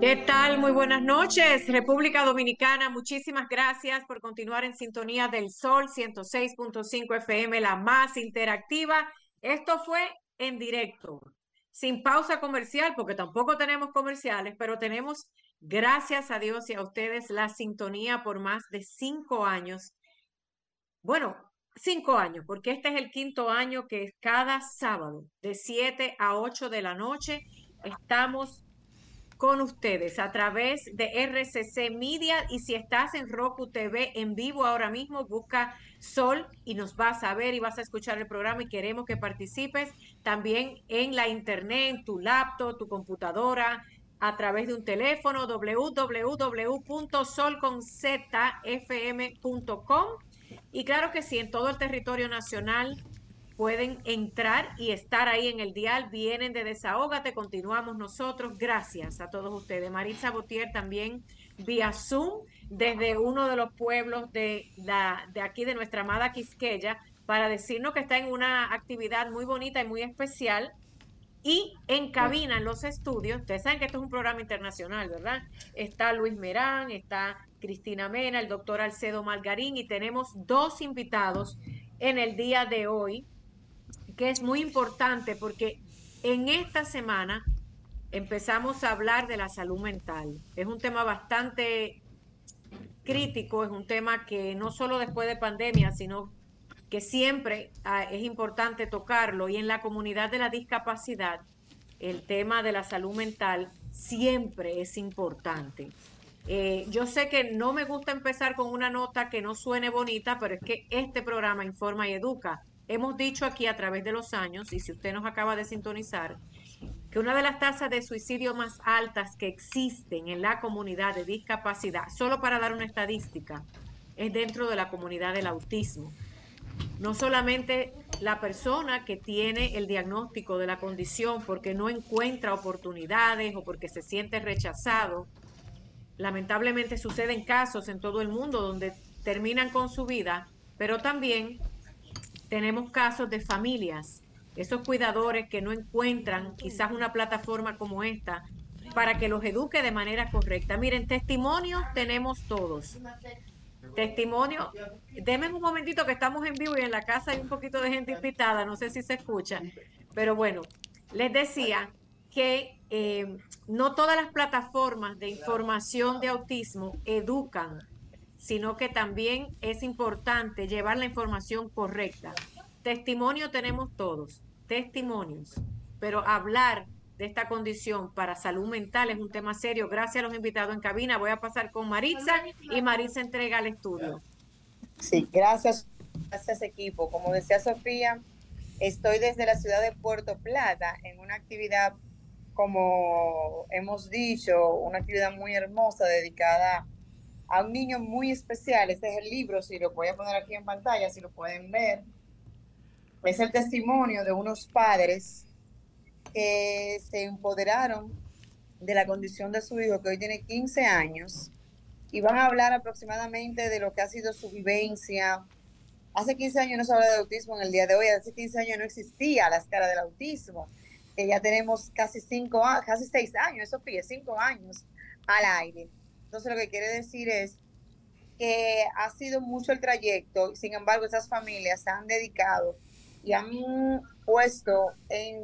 ¿Qué tal? Muy buenas noches, República Dominicana. Muchísimas gracias por continuar en sintonía del Sol 106.5 FM, la más interactiva. Esto fue en directo, sin pausa comercial, porque tampoco tenemos comerciales, pero tenemos, gracias a Dios y a ustedes, la sintonía por más de cinco años. Bueno, cinco años, porque este es el quinto año que cada sábado de 7 a 8 de la noche estamos con ustedes a través de RCC Media. Y si estás en Roku TV en vivo ahora mismo, busca Sol y nos vas a ver y vas a escuchar el programa y queremos que participes también en la internet, tu laptop, tu computadora, a través de un teléfono www.solconzfm.com y claro que sí, en todo el territorio nacional pueden entrar y estar ahí en el dial. Vienen de Desahógate, continuamos nosotros. Gracias a todos ustedes. Marisa Botier también vía Zoom desde uno de los pueblos de, la, de aquí de nuestra amada Quisqueya para decirnos que está en una actividad muy bonita y muy especial. Y en cabina, en los estudios, ustedes saben que esto es un programa internacional, ¿verdad? Está Luis Merán, está Cristina Mena, el doctor Alcedo Margarín y tenemos dos invitados en el día de hoy que es muy importante porque en esta semana empezamos a hablar de la salud mental. Es un tema bastante crítico, es un tema que no solo después de pandemia, sino que siempre ah, es importante tocarlo y en la comunidad de la discapacidad el tema de la salud mental siempre es importante. Eh, yo sé que no me gusta empezar con una nota que no suene bonita, pero es que este programa informa y educa. Hemos dicho aquí a través de los años, y si usted nos acaba de sintonizar, que una de las tasas de suicidio más altas que existen en la comunidad de discapacidad, solo para dar una estadística, es dentro de la comunidad del autismo. No solamente la persona que tiene el diagnóstico de la condición porque no encuentra oportunidades o porque se siente rechazado. Lamentablemente suceden casos en todo el mundo donde terminan con su vida, pero también tenemos casos de familias, esos cuidadores que no encuentran quizás una plataforma como esta para que los eduque de manera correcta. Miren, testimonios tenemos todos. Testimonio, denme un momentito que estamos en vivo y en la casa hay un poquito de gente invitada, no sé si se escucha, pero bueno, les decía que eh, no todas las plataformas de información de autismo educan sino que también es importante llevar la información correcta. Testimonio tenemos todos, testimonios, pero hablar de esta condición para salud mental es un tema serio. Gracias a los invitados en cabina. Voy a pasar con Maritza y Maritza entrega el estudio. Sí, gracias, gracias equipo. Como decía Sofía, estoy desde la ciudad de Puerto Plata en una actividad, como hemos dicho, una actividad muy hermosa dedicada a un niño muy especial. Este es el libro, si lo voy a poner aquí en pantalla, si lo pueden ver. Es el testimonio de unos padres que se empoderaron de la condición de su hijo, que hoy tiene 15 años, y van a hablar aproximadamente de lo que ha sido su vivencia. Hace 15 años no se habla de autismo en el día de hoy, hace 15 años no existía la escala del autismo, ya tenemos casi 5 casi 6 años, eso pide 5 años al aire. Entonces lo que quiere decir es que ha sido mucho el trayecto, sin embargo esas familias se han dedicado y han puesto en,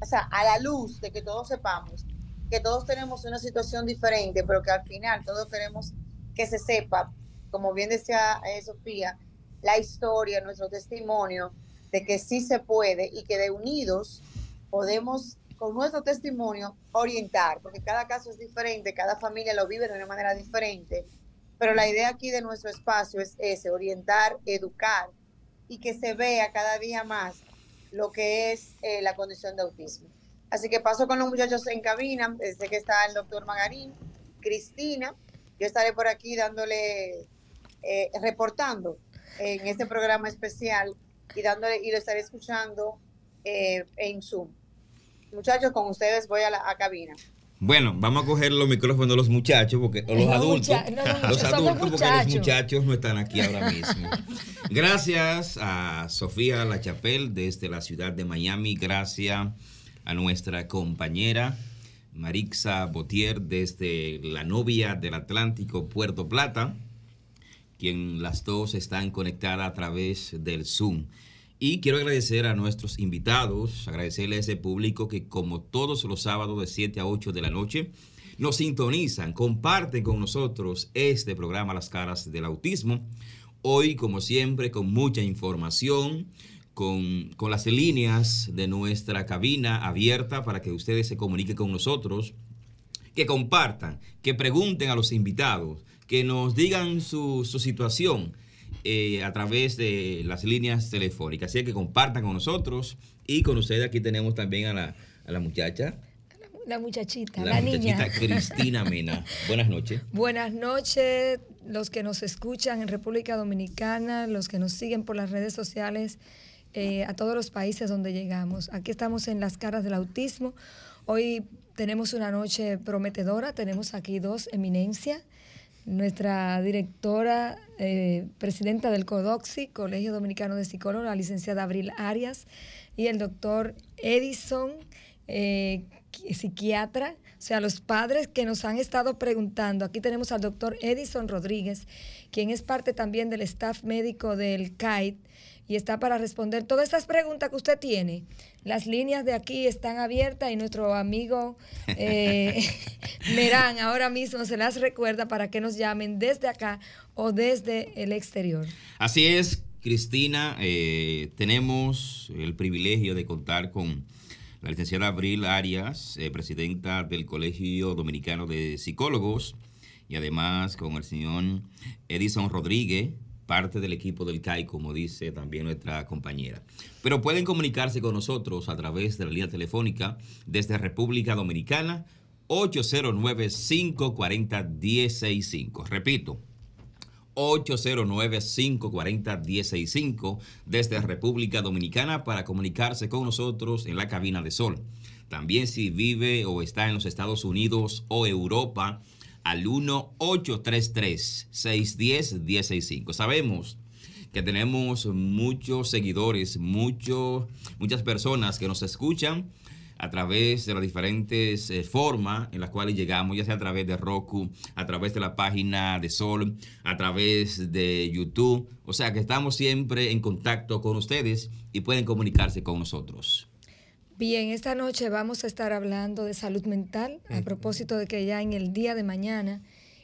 o sea, a la luz de que todos sepamos que todos tenemos una situación diferente, pero que al final todos queremos que se sepa, como bien decía eh, Sofía, la historia, nuestro testimonio de que sí se puede y que de unidos podemos con nuestro testimonio orientar, porque cada caso es diferente, cada familia lo vive de una manera diferente, pero la idea aquí de nuestro espacio es ese, orientar, educar y que se vea cada día más lo que es eh, la condición de autismo. Así que paso con los muchachos en cabina, desde que está el doctor Magarín, Cristina, yo estaré por aquí dándole, eh, reportando en este programa especial y dándole y lo estaré escuchando eh, en Zoom. Muchachos, con ustedes voy a la cabina. Bueno, vamos a coger los micrófonos de los muchachos, porque, o los adultos, los adultos, porque los muchachos no están aquí ahora mismo. Gracias a Sofía Lachapel desde la ciudad de Miami, gracias a nuestra compañera Marixa Botier desde la novia del Atlántico, Puerto Plata, quien las dos están conectadas a través del Zoom. Y quiero agradecer a nuestros invitados, agradecerle a ese público que como todos los sábados de 7 a 8 de la noche nos sintonizan, comparten con nosotros este programa Las caras del autismo. Hoy, como siempre, con mucha información, con, con las líneas de nuestra cabina abierta para que ustedes se comuniquen con nosotros, que compartan, que pregunten a los invitados, que nos digan su, su situación eh, a través de las líneas telefónicas. Así que compartan con nosotros y con ustedes aquí tenemos también a la, a la muchacha. La muchachita, la, muchachita Cristina Mena. Buenas noches. Buenas noches, los que nos escuchan en República Dominicana, los que nos siguen por las redes sociales, eh, a todos los países donde llegamos. Aquí estamos en las caras del autismo. Hoy tenemos una noche prometedora, tenemos aquí dos eminencias nuestra directora, eh, presidenta del CODOXI, Colegio Dominicano de Psicólogos, la licenciada Abril Arias, y el doctor Edison, eh, psiquiatra, o sea, los padres que nos han estado preguntando. Aquí tenemos al doctor Edison Rodríguez, quien es parte también del staff médico del CAIT y está para responder todas estas preguntas que usted tiene. Las líneas de aquí están abiertas y nuestro amigo eh, Merán ahora mismo se las recuerda para que nos llamen desde acá o desde el exterior. Así es, Cristina, eh, tenemos el privilegio de contar con la licenciada Abril Arias, eh, presidenta del Colegio Dominicano de Psicólogos, y además con el señor Edison Rodríguez, parte del equipo del CAI, como dice también nuestra compañera. Pero pueden comunicarse con nosotros a través de la línea telefónica desde República Dominicana, 809-540-165. Repito, 809-540-165 desde República Dominicana para comunicarse con nosotros en la cabina de Sol. También si vive o está en los Estados Unidos o Europa, al 1-833-610-165. Sabemos que tenemos muchos seguidores, muchos, muchas personas que nos escuchan a través de las diferentes eh, formas en las cuales llegamos, ya sea a través de Roku, a través de la página de Sol, a través de YouTube. O sea que estamos siempre en contacto con ustedes y pueden comunicarse con nosotros. Bien, esta noche vamos a estar hablando de salud mental a propósito de que ya en el día de mañana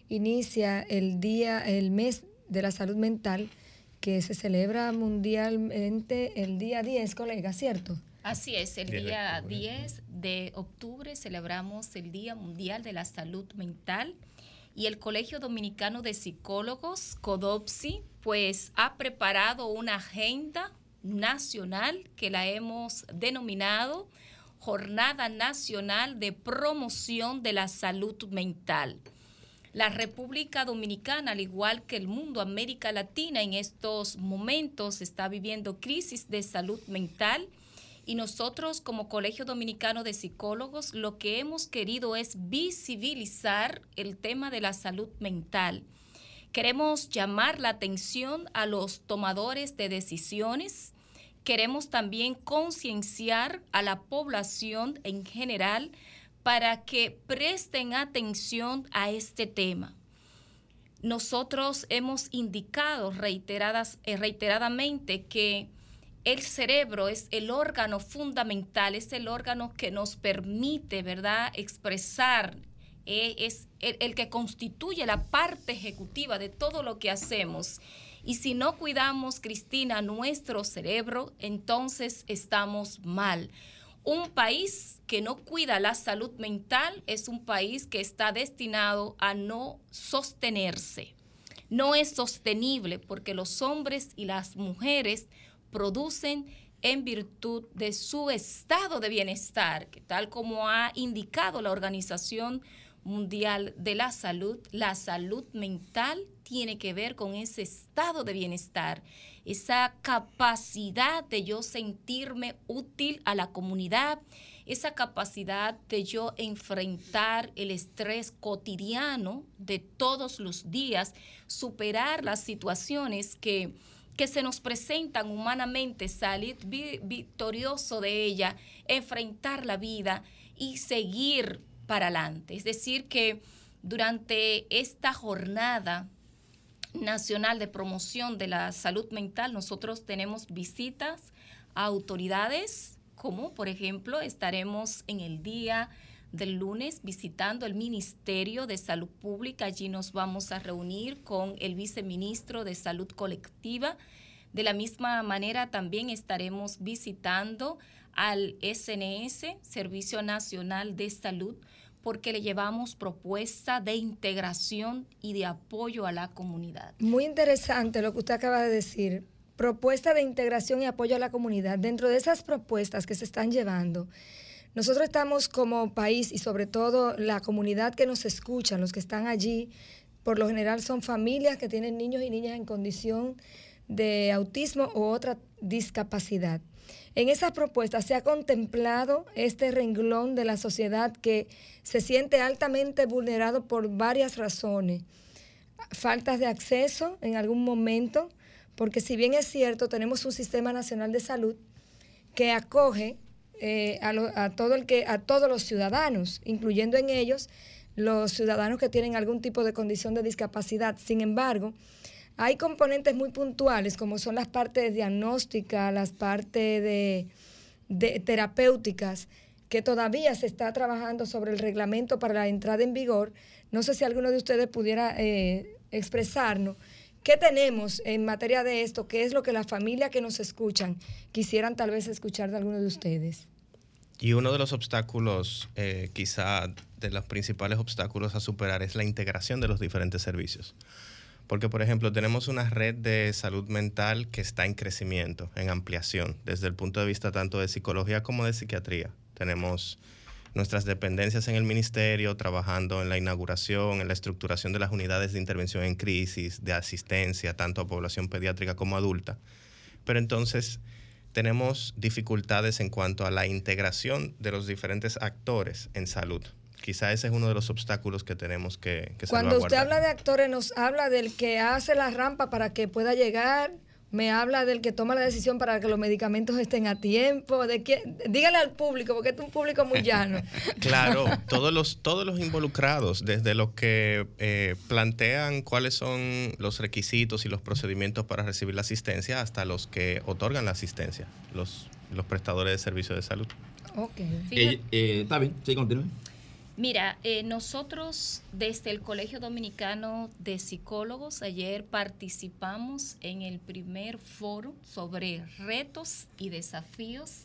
inicia el día, el mes de la salud mental que se celebra mundialmente el día 10, colega, ¿cierto? Así es, el día 10 de octubre celebramos el Día Mundial de la Salud Mental y el Colegio Dominicano de Psicólogos, CODOPSI, pues ha preparado una agenda nacional que la hemos denominado Jornada Nacional de Promoción de la Salud Mental. La República Dominicana, al igual que el mundo, América Latina, en estos momentos está viviendo crisis de salud mental y nosotros como Colegio Dominicano de Psicólogos lo que hemos querido es visibilizar el tema de la salud mental. Queremos llamar la atención a los tomadores de decisiones, queremos también concienciar a la población en general para que presten atención a este tema. Nosotros hemos indicado reiteradas, eh, reiteradamente que el cerebro es el órgano fundamental, es el órgano que nos permite, ¿verdad?, expresar, eh, es el que constituye la parte ejecutiva de todo lo que hacemos y si no cuidamos, Cristina, nuestro cerebro, entonces estamos mal. Un país que no cuida la salud mental es un país que está destinado a no sostenerse. No es sostenible porque los hombres y las mujeres producen en virtud de su estado de bienestar, que tal como ha indicado la Organización Mundial de la Salud, la salud mental tiene que ver con ese estado de bienestar, esa capacidad de yo sentirme útil a la comunidad, esa capacidad de yo enfrentar el estrés cotidiano de todos los días, superar las situaciones que, que se nos presentan humanamente, salir victorioso de ella, enfrentar la vida y seguir para adelante. Es decir, que durante esta jornada nacional de promoción de la salud mental, nosotros tenemos visitas a autoridades, como por ejemplo estaremos en el día del lunes visitando el Ministerio de Salud Pública. Allí nos vamos a reunir con el viceministro de Salud Colectiva. De la misma manera también estaremos visitando al SNS, Servicio Nacional de Salud, porque le llevamos propuesta de integración y de apoyo a la comunidad. Muy interesante lo que usted acaba de decir. Propuesta de integración y apoyo a la comunidad. Dentro de esas propuestas que se están llevando, nosotros estamos como país y sobre todo la comunidad que nos escucha, los que están allí, por lo general son familias que tienen niños y niñas en condición de autismo u otra discapacidad. En esa propuesta se ha contemplado este renglón de la sociedad que se siente altamente vulnerado por varias razones. Faltas de acceso en algún momento, porque si bien es cierto, tenemos un sistema nacional de salud que acoge eh, a, todo el que, a todos los ciudadanos, incluyendo en ellos los ciudadanos que tienen algún tipo de condición de discapacidad. Sin embargo, hay componentes muy puntuales, como son las partes diagnósticas, las partes de, terapéuticas, que todavía se está trabajando sobre el reglamento para la entrada en vigor. No sé si alguno de ustedes pudiera eh, expresarnos qué tenemos en materia de esto, qué es lo que las familias que nos escuchan quisieran tal vez escuchar de alguno de ustedes. Y uno de los obstáculos, eh, quizá de los principales obstáculos a superar, es la integración de los diferentes servicios. Porque, por ejemplo, tenemos una red de salud mental que está en crecimiento, en ampliación, desde el punto de vista tanto de psicología como de psiquiatría. Tenemos nuestras dependencias en el ministerio, trabajando en la inauguración, en la estructuración de las unidades de intervención en crisis, de asistencia, tanto a población pediátrica como adulta. Pero entonces tenemos dificultades en cuanto a la integración de los diferentes actores en salud quizá ese es uno de los obstáculos que tenemos que, que Cuando usted habla de actores, nos habla del que hace la rampa para que pueda llegar, me habla del que toma la decisión para que los medicamentos estén a tiempo, de que, dígale al público, porque es un público muy llano. claro, todos los, todos los involucrados, desde los que eh, plantean cuáles son los requisitos y los procedimientos para recibir la asistencia, hasta los que otorgan la asistencia, los, los prestadores de servicios de salud. Ok. Eh, eh, está bien, sí, continúe. Mira, eh, nosotros desde el Colegio Dominicano de Psicólogos ayer participamos en el primer foro sobre retos y desafíos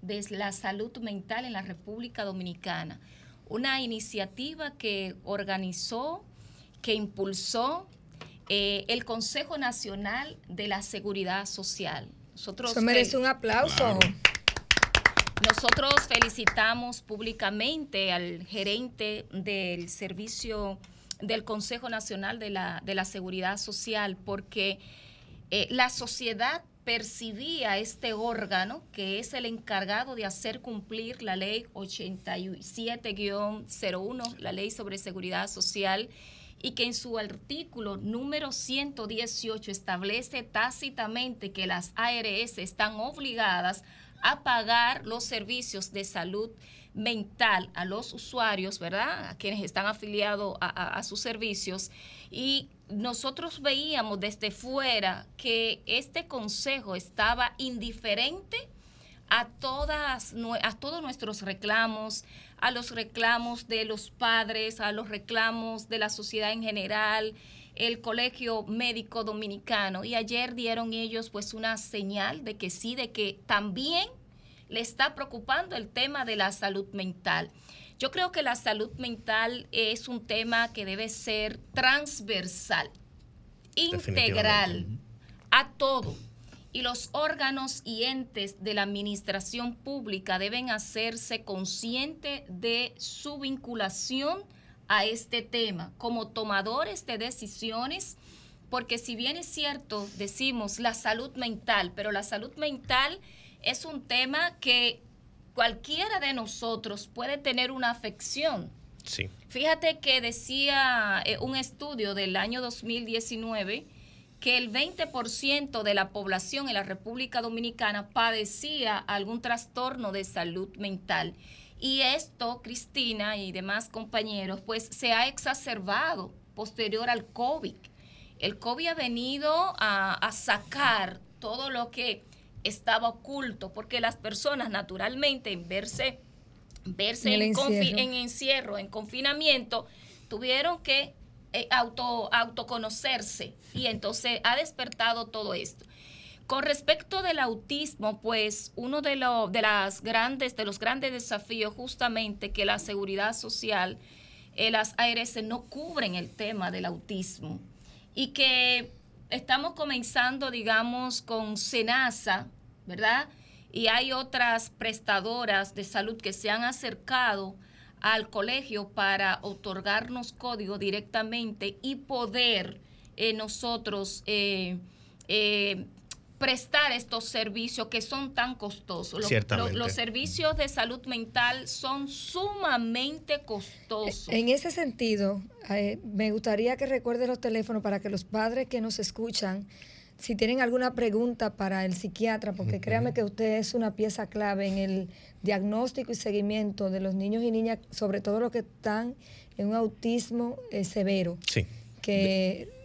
de la salud mental en la República Dominicana. Una iniciativa que organizó, que impulsó eh, el Consejo Nacional de la Seguridad Social. Nosotros Eso merece un aplauso. Nosotros felicitamos públicamente al gerente del servicio del Consejo Nacional de la, de la Seguridad Social porque eh, la sociedad percibía este órgano, que es el encargado de hacer cumplir la ley 87-01, la ley sobre seguridad social, y que en su artículo número 118 establece tácitamente que las ARS están obligadas a pagar los servicios de salud mental a los usuarios, ¿verdad? A quienes están afiliados a, sus servicios. Y nosotros veíamos desde fuera que este consejo estaba indiferente a todas a todos nuestros reclamos, a los reclamos de los padres, a los reclamos de la sociedad en general, el Colegio Médico Dominicano y ayer dieron ellos pues una señal de que sí, de que también le está preocupando el tema de la salud mental. Yo creo que la salud mental es un tema que debe ser transversal, integral a todo. Y los órganos y entes de la administración pública deben hacerse conscientes de su vinculación a este tema como tomadores de decisiones, porque si bien es cierto, decimos la salud mental, pero la salud mental es un tema que cualquiera de nosotros puede tener una afección. Sí. Fíjate que decía eh, un estudio del año 2019 que el 20% de la población en la República Dominicana padecía algún trastorno de salud mental. Y esto, Cristina y demás compañeros, pues se ha exacerbado posterior al COVID. El COVID ha venido a, sacar todo lo que estaba oculto, porque las personas naturalmente en verse, verse en, en encierro, en confinamiento, tuvieron que eh, auto, autoconocerse y entonces ha despertado todo esto. Con respecto del autismo, pues uno de, los de, las grandes, de los grandes desafíos justamente que la seguridad social, eh, las ARS no cubren el tema del autismo y que estamos comenzando, digamos, con SENASA, ¿verdad? Y hay otras prestadoras de salud que se han acercado al colegio para otorgarnos código directamente y poder eh, nosotros eh, prestar estos servicios que son tan costosos. Los, los, servicios de salud mental son sumamente costosos. En ese sentido, eh, me gustaría que recuerde los teléfonos para que los padres que nos escuchan, si tienen alguna pregunta para el psiquiatra, porque créame que usted es una pieza clave en el diagnóstico y seguimiento de los niños y niñas, sobre todo los que están en un autismo eh, severo. Sí. Que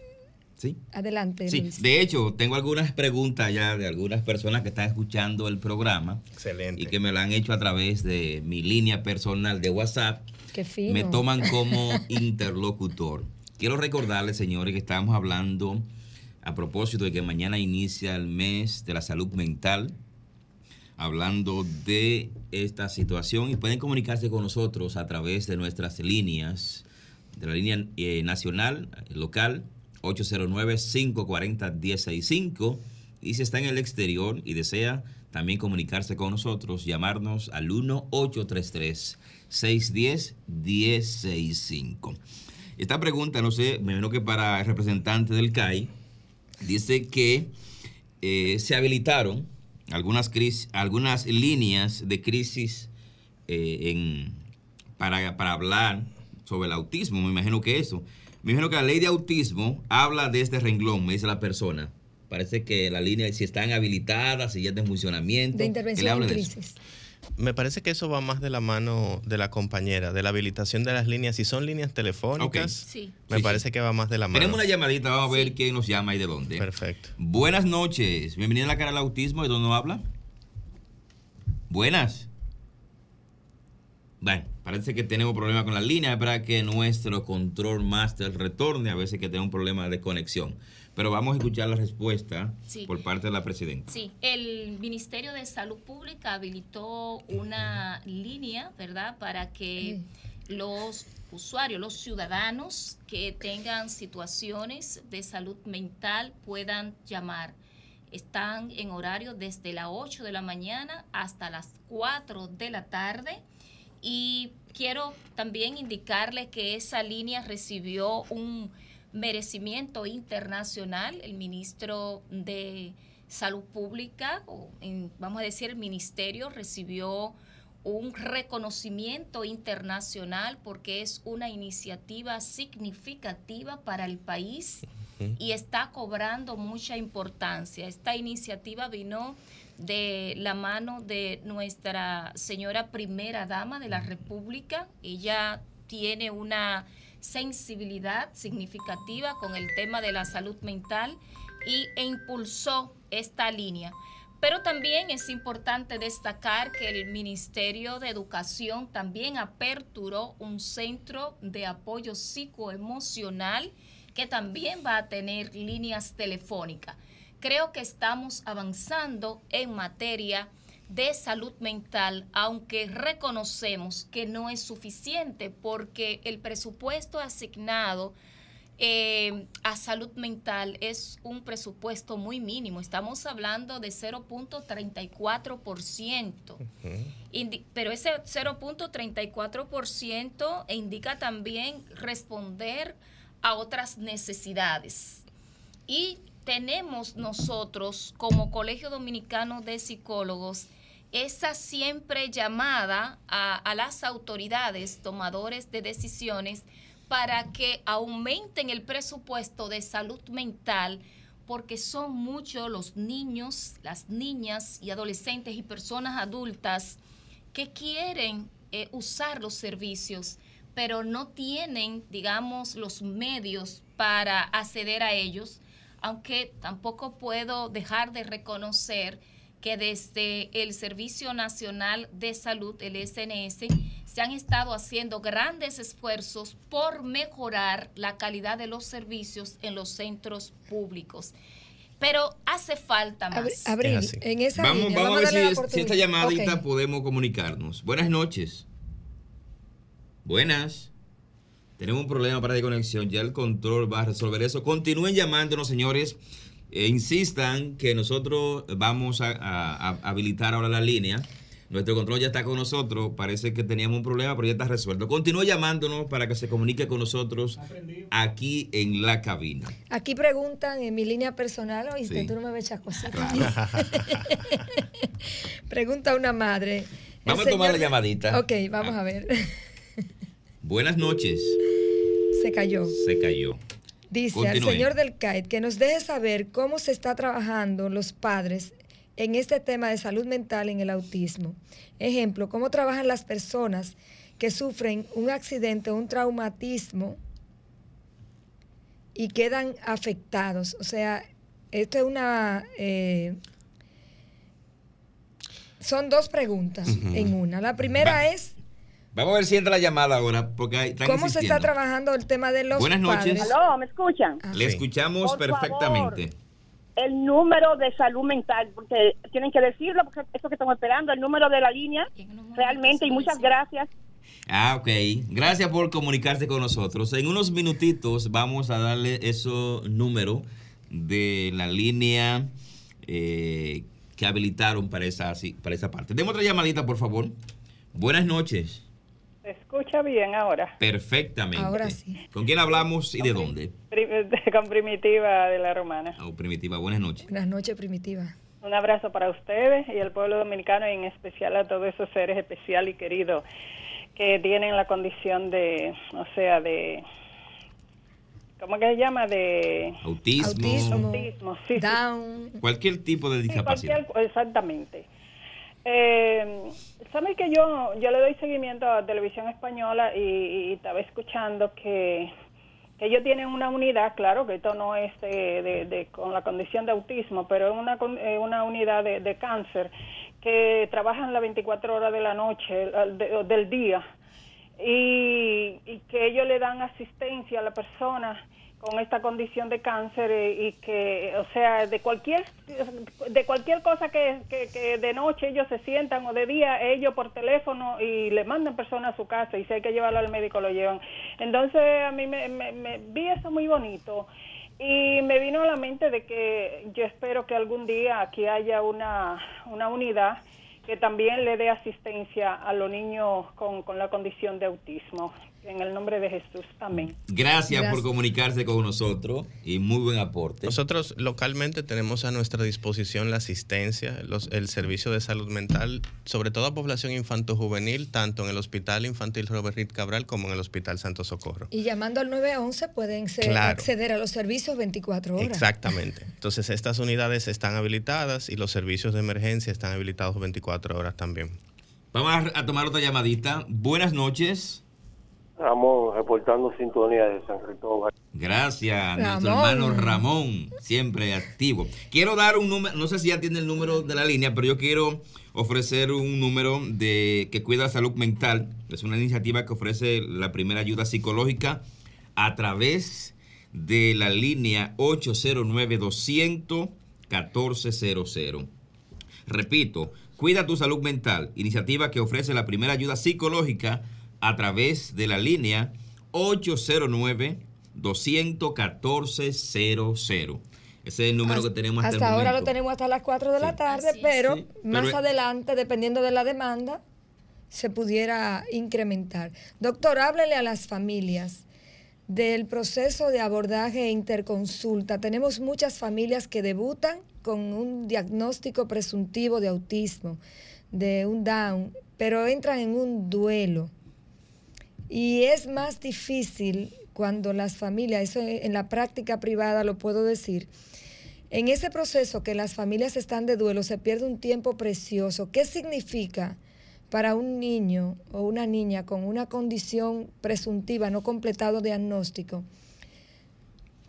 Adelante. Sí, de hecho, tengo algunas preguntas ya de algunas personas que están escuchando el programa. Excelente. Y que me lo han hecho a través de mi línea personal de WhatsApp. Qué fino. Me toman como interlocutor. Quiero recordarles, señores, que estamos hablando a propósito de que mañana inicia el mes de la salud mental, hablando de esta situación y pueden comunicarse con nosotros a través de nuestras líneas, de la línea eh, nacional, local, 809-540-165. Y si está en el exterior y desea también comunicarse con nosotros, llamarnos al 1-833-610-1065. Esta pregunta, no sé, me imagino que para el representante del CAI, dice que eh, se habilitaron algunas, crisis, algunas líneas de crisis eh, para, para hablar sobre el autismo, me imagino que eso. Me imagino que la ley de autismo habla de este renglón, me dice la persona. Parece que la línea, si están habilitadas, si ya está en funcionamiento. De intervención en crisis. Me parece que eso va más de la mano de la compañera, de la habilitación de las líneas. Si son líneas telefónicas, sí. me parece que va más de la mano. Tenemos una llamadita, vamos a ver quién nos llama y de dónde. Perfecto. Buenas noches, bienvenida a la cara del autismo. ¿De dónde habla? Buenas. Bueno, parece que tenemos problemas con la línea, para que nuestro control master retorne, a veces que tenemos un problema de conexión. Pero vamos a escuchar la respuesta por parte de la presidenta. Sí, el Ministerio de Salud Pública habilitó una línea, ¿verdad?, para que los usuarios, los ciudadanos que tengan situaciones de salud mental puedan llamar. Están en horario desde las 8 de la mañana hasta las 4 de la tarde y quiero también indicarle que esa línea recibió un merecimiento internacional. El ministro de Salud Pública, o vamos a decir el ministerio, recibió un reconocimiento internacional porque es una iniciativa significativa para el país y está cobrando mucha importancia. Esta iniciativa vino de la mano de nuestra señora primera dama de la República. Ella tiene una sensibilidad significativa con el tema de la salud mental y, e impulsó esta línea. Pero también es importante destacar que el Ministerio de Educación también aperturó un centro de apoyo psicoemocional que también va a tener líneas telefónicas creo que estamos avanzando en materia de salud mental, aunque reconocemos que no es suficiente porque el presupuesto asignado eh, a salud mental es un presupuesto muy mínimo. Estamos hablando de 0.34%. Pero ese 0.34% indica también responder a otras necesidades. Y tenemos nosotros como Colegio Dominicano de Psicólogos esa siempre llamada a, las autoridades tomadores de decisiones para que aumenten el presupuesto de salud mental porque son muchos los niños, las niñas y adolescentes y personas adultas que quieren eh, usar los servicios, pero no tienen, digamos, los medios para acceder a ellos, aunque tampoco puedo dejar de reconocer que desde el Servicio Nacional de Salud, el SNS, se han estado haciendo grandes esfuerzos por mejorar la calidad de los servicios en los centros públicos. Pero hace falta más. Abril, en esa vamos, vamos, a ver si, esta llamadita podemos comunicarnos. Buenas noches. Buenas. Tenemos un problema para de conexión. Ya el control va a resolver eso. Continúen llamándonos, señores. E insistan que nosotros vamos a, habilitar ahora la línea. Nuestro control ya está con nosotros. Parece que teníamos un problema, pero ya está resuelto. Continúe llamándonos para que se comunique con nosotros aquí en la cabina. Aquí preguntan en mi línea personal, oíste, tú no me ves cositas. Pregunta una madre. Vamos a tomar la llamadita. Ok, vamos a ver. Buenas noches. Se cayó. Se cayó. Dice al señor del CAIT que nos deje saber cómo se está trabajando los padres en este tema de salud mental en el autismo. Ejemplo, cómo trabajan las personas que sufren un accidente o un traumatismo y quedan afectados. O sea, esto es una... Eh, son dos preguntas en una. La primera es Vamos a ver si entra la llamada ahora, porque hay, ¿Cómo se está trabajando el tema de los Buenas noches. Aló, ¿me escuchan? Ah. Le escuchamos perfectamente. el número de salud mental, porque tienen que decirlo, porque eso que estamos esperando, el número de la línea, realmente, y muchas gracias. Ah, ok. Gracias por comunicarse con nosotros. En unos minutitos vamos a darle ese número de la línea eh, que habilitaron para esa, para esa parte. Demos otra llamadita, por favor. Buenas noches. ¿Se escucha bien ahora? Perfectamente. Ahora sí. ¿Con quién hablamos y de dónde? Con Primitiva de la Romana. Oh, Primitiva, buenas noches. Buenas noches, Primitiva. Un abrazo para ustedes y el pueblo dominicano y en especial a todos esos seres especiales y queridos que tienen la condición de, o sea, de... ¿Cómo que se llama? De... Autismo. Autismo, sí, Down. Cualquier tipo de discapacidad. exactamente. Eh, Sabes que yo, yo le doy seguimiento a Televisión Española y, estaba escuchando que, ellos tienen una unidad, claro que esto no es de, con la condición de autismo, pero es una, una unidad de, cáncer que trabajan las 24 horas de la noche, del día, y, y que ellos le dan asistencia a la persona con esta condición de cáncer eh, y que, o sea, de cualquier de cualquier cosa que, que, de noche ellos se sientan o de día ellos por teléfono y le mandan personas a su casa y si hay que llevarlo al médico lo llevan. Entonces a mí me, me vi eso muy bonito y me vino a la mente de que yo espero que algún día aquí haya una, una unidad que también le dé asistencia a los niños con, con la condición de autismo. En el nombre de Jesús. Amén. Gracias, por comunicarse con nosotros y muy buen aporte. Nosotros localmente tenemos a nuestra disposición la asistencia, los, el servicio de salud mental, sobre todo a población infanto-juvenil, tanto en el Hospital Infantil Robert Reed Cabral como en el Hospital Santo Socorro. Y llamando al 911 pueden acceder a los servicios 24 horas. Exactamente. Entonces, estas unidades están habilitadas y los servicios de emergencia están habilitados 24 horas también. Vamos a tomar otra llamadita. Buenas noches. Estamos reportando sintonía de San Cristóbal. Gracias, nuestro hermano Ramón, siempre activo. Quiero dar un número, no sé si ya tiene el número de la línea, pero yo quiero ofrecer un número de que cuida la salud mental. Es una iniciativa que ofrece la primera ayuda psicológica a través de la línea 809 200 1400. Repito, Cuida tu salud mental, iniciativa que ofrece la primera ayuda psicológica a través de la línea 809 214 00. Ese es el número que tenemos hasta, hasta ahora lo tenemos hasta las 4 de la tarde, pero más adelante, dependiendo de la demanda, se pudiera incrementar. Doctor, háblele a las familias del proceso de abordaje e interconsulta. Tenemos muchas familias que debutan con un diagnóstico presuntivo de autismo, de un Down, pero entran en un duelo. Y es más difícil cuando las familias, eso en la práctica privada lo puedo decir, en ese proceso que las familias están de duelo se pierde un tiempo precioso. ¿Qué significa para un niño o una niña con una condición presuntiva, no completado diagnóstico?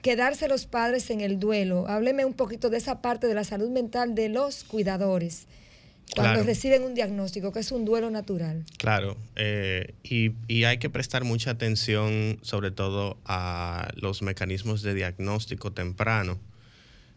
Quedarse los padres en el duelo. Hábleme un poquito de esa parte de la salud mental de los cuidadores cuando reciben un diagnóstico, que es un duelo natural. Claro, eh, y, y, hay que prestar mucha atención sobre todo a los mecanismos de diagnóstico temprano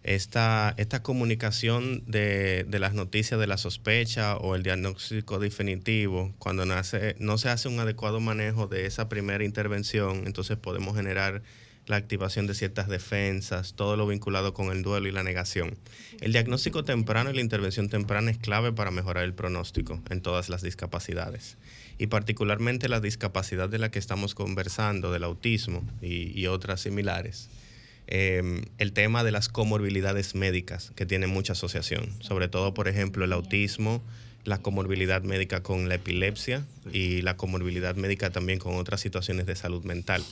esta, esta comunicación de, de, las noticias de la sospecha o el diagnóstico definitivo, cuando nace, no se hace un adecuado manejo de esa primera intervención, entonces podemos generar la activación de ciertas defensas, todo lo vinculado con el duelo y la negación. El diagnóstico temprano y la intervención temprana es clave para mejorar el pronóstico en todas las discapacidades. Y particularmente la discapacidad de la que estamos conversando, del autismo y, otras similares Em, el tema de las comorbilidades médicas, que tiene mucha asociación, sobre todo, por ejemplo, el autismo, la comorbilidad médica con la epilepsia y la comorbilidad médica también con otras situaciones de salud mental.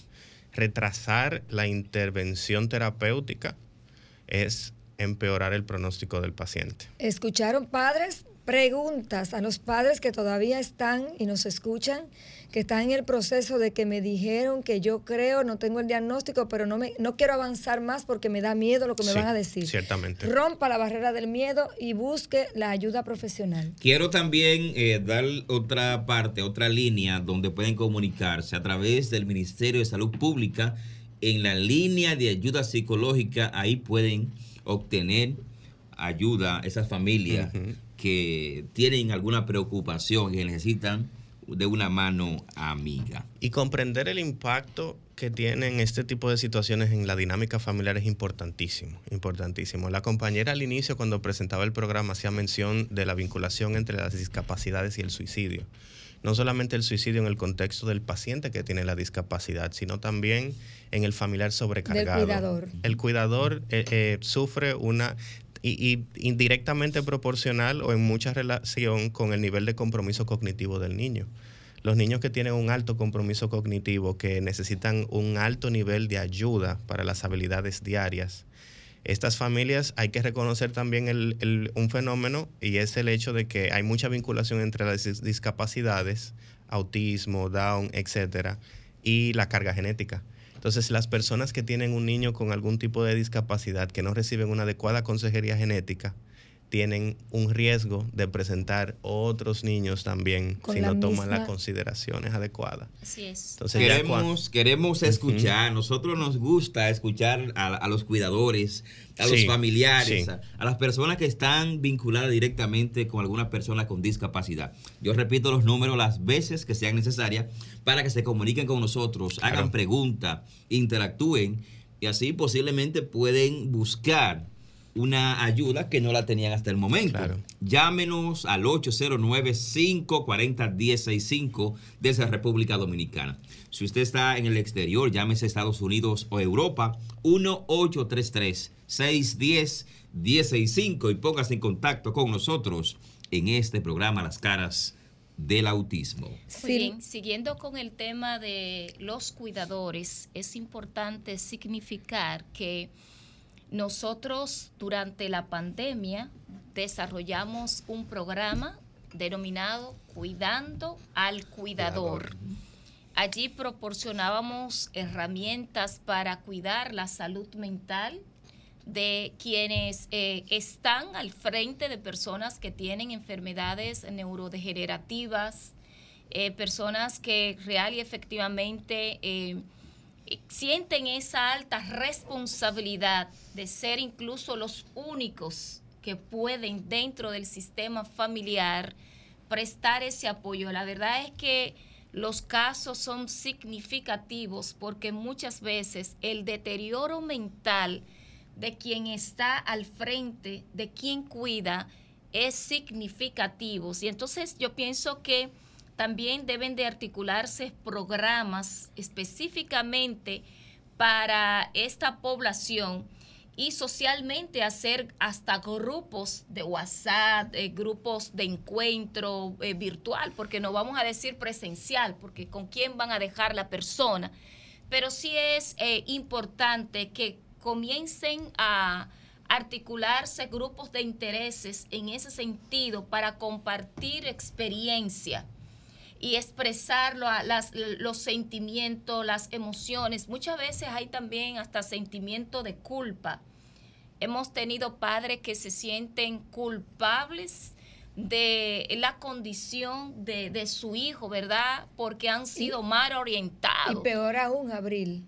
Retrasar la intervención terapéutica es empeorar el pronóstico del paciente. ¿Escucharon padres? Preguntas a los padres que todavía están y nos escuchan que está en el proceso de que me dijeron que yo creo, no tengo el diagnóstico, pero no, me, no quiero avanzar más porque me da miedo lo que me van a decir. Ciertamente. Rompa la barrera del miedo y busque la ayuda profesional. Quiero también eh, dar otra parte, otra línea donde pueden comunicarse a través del Ministerio de Salud Pública en la línea de ayuda psicológica. Ahí pueden obtener ayuda esas familias que tienen alguna preocupación y necesitan de una mano amiga. Y comprender el impacto que tienen este tipo de situaciones en la dinámica familiar es importantísimo, importantísimo. La compañera al inicio cuando presentaba el programa hacía mención de la vinculación entre las discapacidades y el suicidio. No solamente el suicidio en el contexto del paciente que tiene la discapacidad, sino también en el familiar sobrecargado. El cuidador. El cuidador eh, eh, sufre una y, indirectamente proporcional o en mucha relación con el nivel de compromiso cognitivo del niño. Los niños que tienen un alto compromiso cognitivo, que necesitan un alto nivel de ayuda para las habilidades diarias, estas familias hay que reconocer también un fenómeno y es el hecho de que hay mucha vinculación entre las discapacidades, autismo, Down, etcétera, y la carga genética. Entonces, las personas que tienen un niño con algún tipo de discapacidad que no reciben una adecuada consejería genética, tienen un riesgo de presentar otros niños también si no toman las consideraciones adecuadas. Así es. Entonces, queremos, queremos escuchar, nosotros nos gusta escuchar a, los cuidadores, a los familiares, a, a, las personas que están vinculadas directamente con alguna persona con discapacidad. Yo repito los números las veces que sean necesarias para que se comuniquen con nosotros, hagan preguntas, interactúen y así posiblemente pueden buscar una ayuda que no la tenían hasta el momento. Llámenos al 809-540-1065 desde la República Dominicana. Si usted está en el exterior, llámese a Estados Unidos o Europa, 1-833-610-1065 y póngase en contacto con nosotros en este programa Las Caras del autismo. Sí. siguiendo con el tema de los cuidadores, es importante significar que nosotros durante la pandemia desarrollamos un programa denominado Cuidando al Cuidador. Allí proporcionábamos herramientas para cuidar la salud mental de quienes eh, están al frente de personas que tienen enfermedades neurodegenerativas, eh, personas que real y efectivamente eh, sienten esa alta responsabilidad de ser incluso los únicos que pueden dentro del sistema familiar prestar ese apoyo. La verdad es que los casos son significativos porque muchas veces el deterioro mental de quien está al frente, de quien cuida, es significativo. Y entonces yo pienso que también deben de articularse programas específicamente para esta población y socialmente hacer hasta grupos de WhatsApp, eh, grupos de encuentro eh, virtual, porque no vamos a decir presencial, porque con quién van a dejar la persona. Pero sí es eh, importante que comiencen a articularse grupos de intereses en ese sentido para compartir experiencia y expresar las, los sentimientos, las emociones. Muchas veces hay también hasta sentimiento de culpa. Hemos tenido padres que se sienten culpables de la condición de, de su hijo, ¿verdad? Porque han sido mal orientados. Y peor aún, Abril,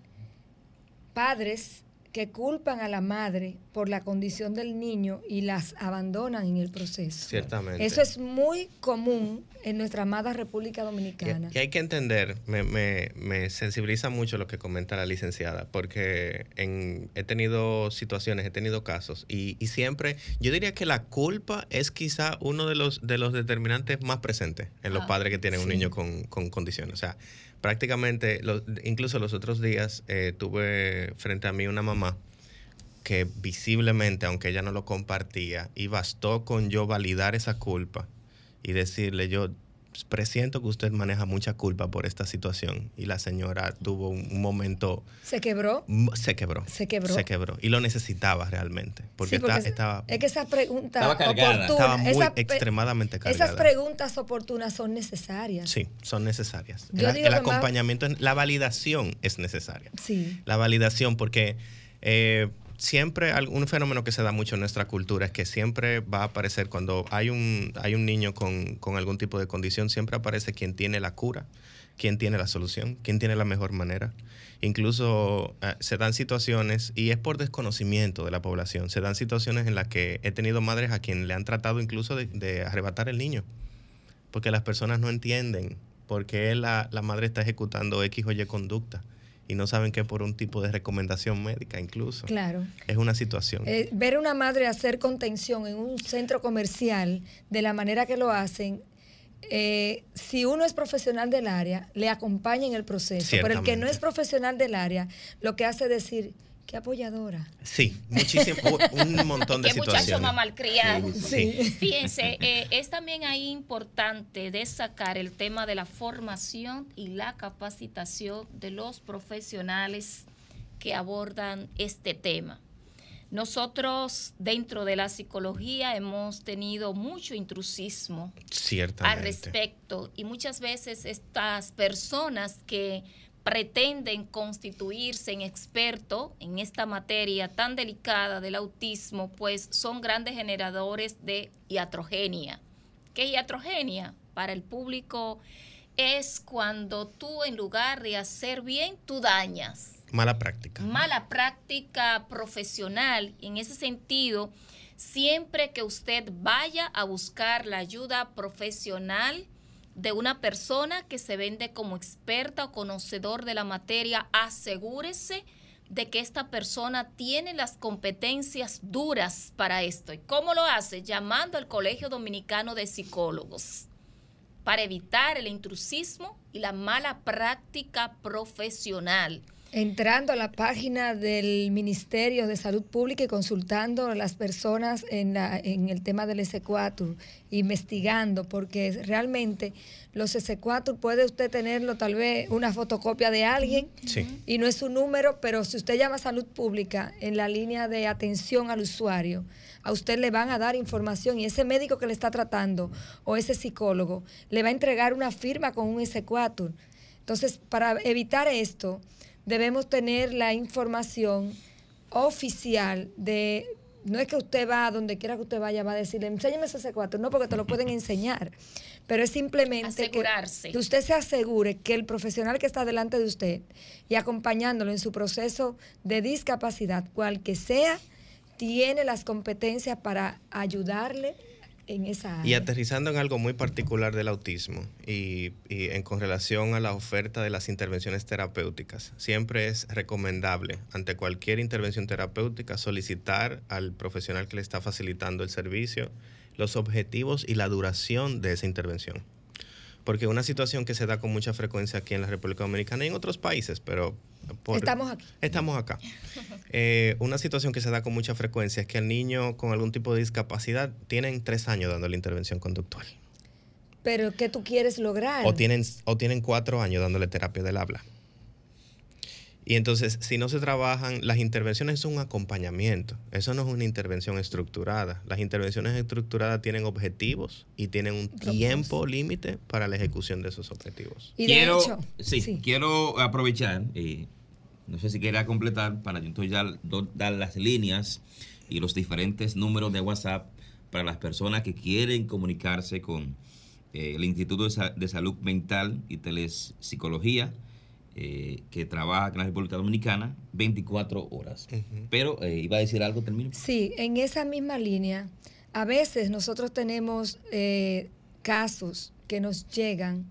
padres que culpan a la madre por la condición del niño y las abandonan en el proceso. Ciertamente. Eso es muy común en nuestra amada República Dominicana. Y, hay que entender, me, me, me, sensibiliza mucho lo que comenta la licenciada, porque en, he tenido situaciones, he tenido casos, y, y, siempre, yo diría que la culpa es quizá uno de los, de los determinantes más presentes en los ah, padres que tienen un niño con, con condiciones. O sea, prácticamente, incluso los otros días eh, tuve frente a mí una mamá que visiblemente, aunque ella no lo compartía, y bastó con yo validar esa culpa y decirle yo presiento que usted maneja mucha culpa por esta situación y la señora tuvo un, momento se quebró se quebró. Se quebró se quebró. Y lo necesitaba realmente porque, estaba es que esas preguntas oportunas estaba muy extremadamente cargada. esas preguntas oportunas son necesarias. Sí son necesarias. El, acompañamiento la validación es necesaria. Sí. La validación porque eh, siempre un fenómeno que se da mucho en nuestra cultura es que siempre va a aparecer cuando hay un, hay un niño con, con algún tipo de condición, siempre aparece quien tiene la cura, quien tiene la solución, quien tiene la mejor manera. Incluso eh, se dan situaciones, y es por desconocimiento de la población, se dan situaciones en las que he tenido madres a quien le han tratado incluso de, arrebatar el niño, porque las personas no entienden por qué la, la madre está ejecutando X o Y conducta y no saben que por un tipo de recomendación médica incluso. Claro. Es una situación. Eh, ver una madre hacer contención en un centro comercial de la manera que lo hacen, eh, si uno es profesional del área, le acompaña en el proceso. Pero el que no es profesional del área, lo que hace es decir, Qué apoyadora. Sí, muchísimo, un montón de Qué muchacho más malcriado. Sí. Fíjense, eh, es también ahí importante destacar el tema de la formación y la capacitación de los profesionales que abordan este tema. Nosotros dentro de la psicología hemos tenido mucho intrusismo al respecto y muchas veces estas personas que pretenden constituirse en experto en esta materia tan delicada del autismo, pues son grandes generadores de iatrogenia. ¿Qué iatrogenia? Para el público es cuando tú en lugar de hacer bien, tú dañas. Mala práctica. Mala práctica profesional. En ese sentido, siempre que usted vaya a buscar la ayuda profesional, de una persona que se vende como experta o conocedor de la materia, asegúrese de que esta persona tiene las competencias duras para esto. ¿Y cómo lo hace? Llamando al Colegio Dominicano de Psicólogos para evitar el intrusismo y la mala práctica profesional. Entrando a la página del Ministerio de Salud Pública y consultando a las personas en, la, en el tema del S4, investigando, porque realmente los S4 puede usted tenerlo tal vez una fotocopia de alguien y no es su número, pero si usted llama a Salud Pública en la línea de atención al usuario, a usted le van a dar información y ese médico que le está tratando o ese psicólogo le va a entregar una firma con un S4. Entonces, para evitar esto, debemos tener la información oficial de, no es que usted va a donde quiera que usted vaya, va a decirle, enséñame ese C4, no porque te lo pueden enseñar, pero es simplemente que, usted se asegure que el profesional que está delante de usted y acompañándolo en su proceso de discapacidad, cual que sea, tiene las competencias para ayudarle en esa área. Y aterrizando en algo muy particular del autismo y, en con relación a la oferta de las intervenciones terapéuticas, siempre es recomendable ante cualquier intervención terapéutica solicitar al profesional que le está facilitando el servicio los objetivos y la duración de esa intervención. Porque una situación que se da con mucha frecuencia aquí en la República Dominicana y en otros países, pero... estamos aquí. Estamos acá. Eh, una situación que se da con mucha frecuencia es que el niño con algún tipo de discapacidad tienen tres años dando la intervención conductual. Pero ¿qué tú quieres lograr? O tienen, o tienen cuatro años dándole terapia del habla. Y entonces, si no se trabajan, las intervenciones son un acompañamiento. Eso no es una intervención estructurada. Las intervenciones estructuradas tienen objetivos y tienen un tiempo límite para la ejecución de esos objetivos. Y quiero, sí, quiero aprovechar, y no sé si quiera completar, para yo ya dar las líneas y los diferentes números de WhatsApp para las personas que quieren comunicarse con eh, el Instituto de, Salud Mental y Telepsicología eh, que trabaja en la República Dominicana 24 horas. Pero eh, iba a decir algo, termino. Sí, en esa misma línea, a veces nosotros tenemos eh, casos que nos llegan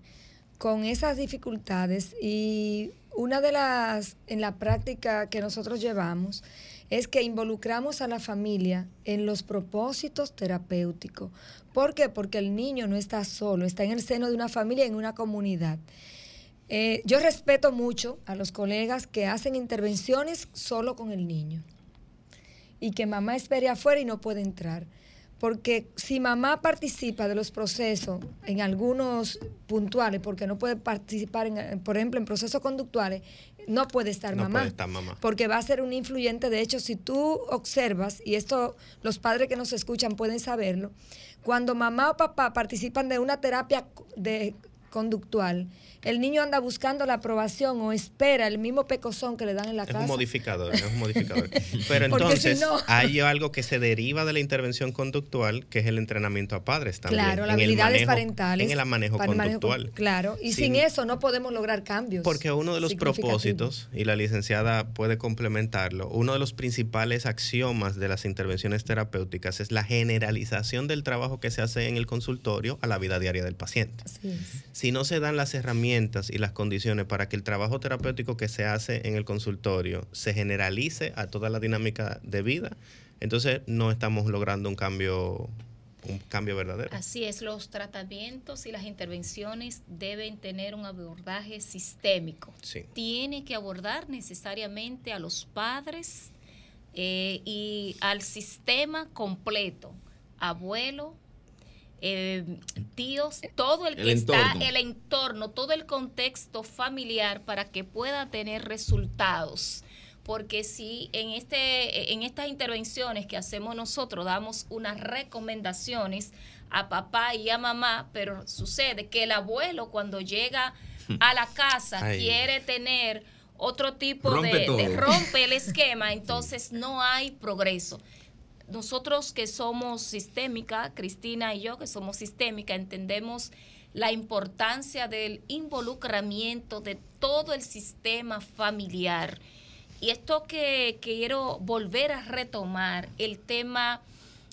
con esas dificultades y una de las, en la práctica que nosotros llevamos, es que involucramos a la familia en los propósitos terapéuticos. ¿Por qué? Porque el niño no está solo, está en el seno de una familia, en una comunidad. Eh, yo respeto mucho a los colegas que hacen intervenciones solo con el niño y que mamá espere afuera y no puede entrar. Porque si mamá participa de los procesos en algunos puntuales, porque no puede participar, en, por ejemplo, en procesos conductuales, no puede estar no mamá. Puede estar mamá. Porque va a ser un influyente. De hecho, si tú observas, y esto los padres que nos escuchan pueden saberlo, cuando mamá o papá participan de una terapia de conductual, el niño anda buscando la aprobación o espera el mismo pecozón que le dan en la casa. Es un modificador, es un modificador. Pero entonces hay algo que se deriva de la intervención conductual, que es el entrenamiento a padres también. Claro, las habilidades parentales. En el manejo conductual. claro, y sin, eso no podemos lograr cambios. Porque uno de los propósitos, y la licenciada puede complementarlo, uno de los principales axiomas de las intervenciones terapéuticas es la generalización del trabajo que se hace en el consultorio a la vida diaria del paciente. Así es. Si no se dan las herramientas y las condiciones para que el trabajo terapéutico que se hace en el consultorio se generalice a toda la dinámica de vida, entonces no estamos logrando un cambio un cambio verdadero. Así es, los tratamientos y las intervenciones deben tener un abordaje sistémico. Tiene que abordar necesariamente a los padres eh, y al sistema completo, abuelo, eh, tíos, todo el que está, el entorno, todo el contexto familiar para que pueda tener resultados. Porque si en, este, en estas intervenciones que hacemos nosotros damos unas recomendaciones a papá y a mamá, pero sucede que el abuelo cuando llega a la casa quiere tener otro tipo de, de, rompe el esquema, entonces no hay progreso nosotros que somos sistémica, Cristina y yo que somos sistémica, entendemos la importancia del involucramiento de todo el sistema familiar. Y esto que, quiero volver a retomar, el tema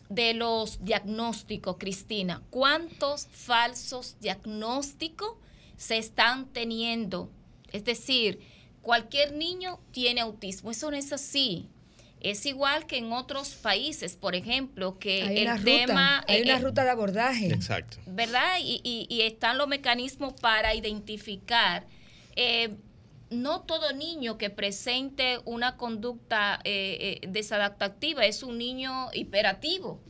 de los diagnósticos, Cristina. ¿Cuántos falsos diagnósticos se están teniendo? Es decir, cualquier niño tiene autismo. Eso no es así. Es igual que en otros países, por ejemplo, que el tema... hay una ruta de abordaje. Exacto. ¿Verdad? Y, y, están los mecanismos para identificar. Eh, no todo niño que presente una conducta eh, eh, desadaptativa es un niño hiperativo.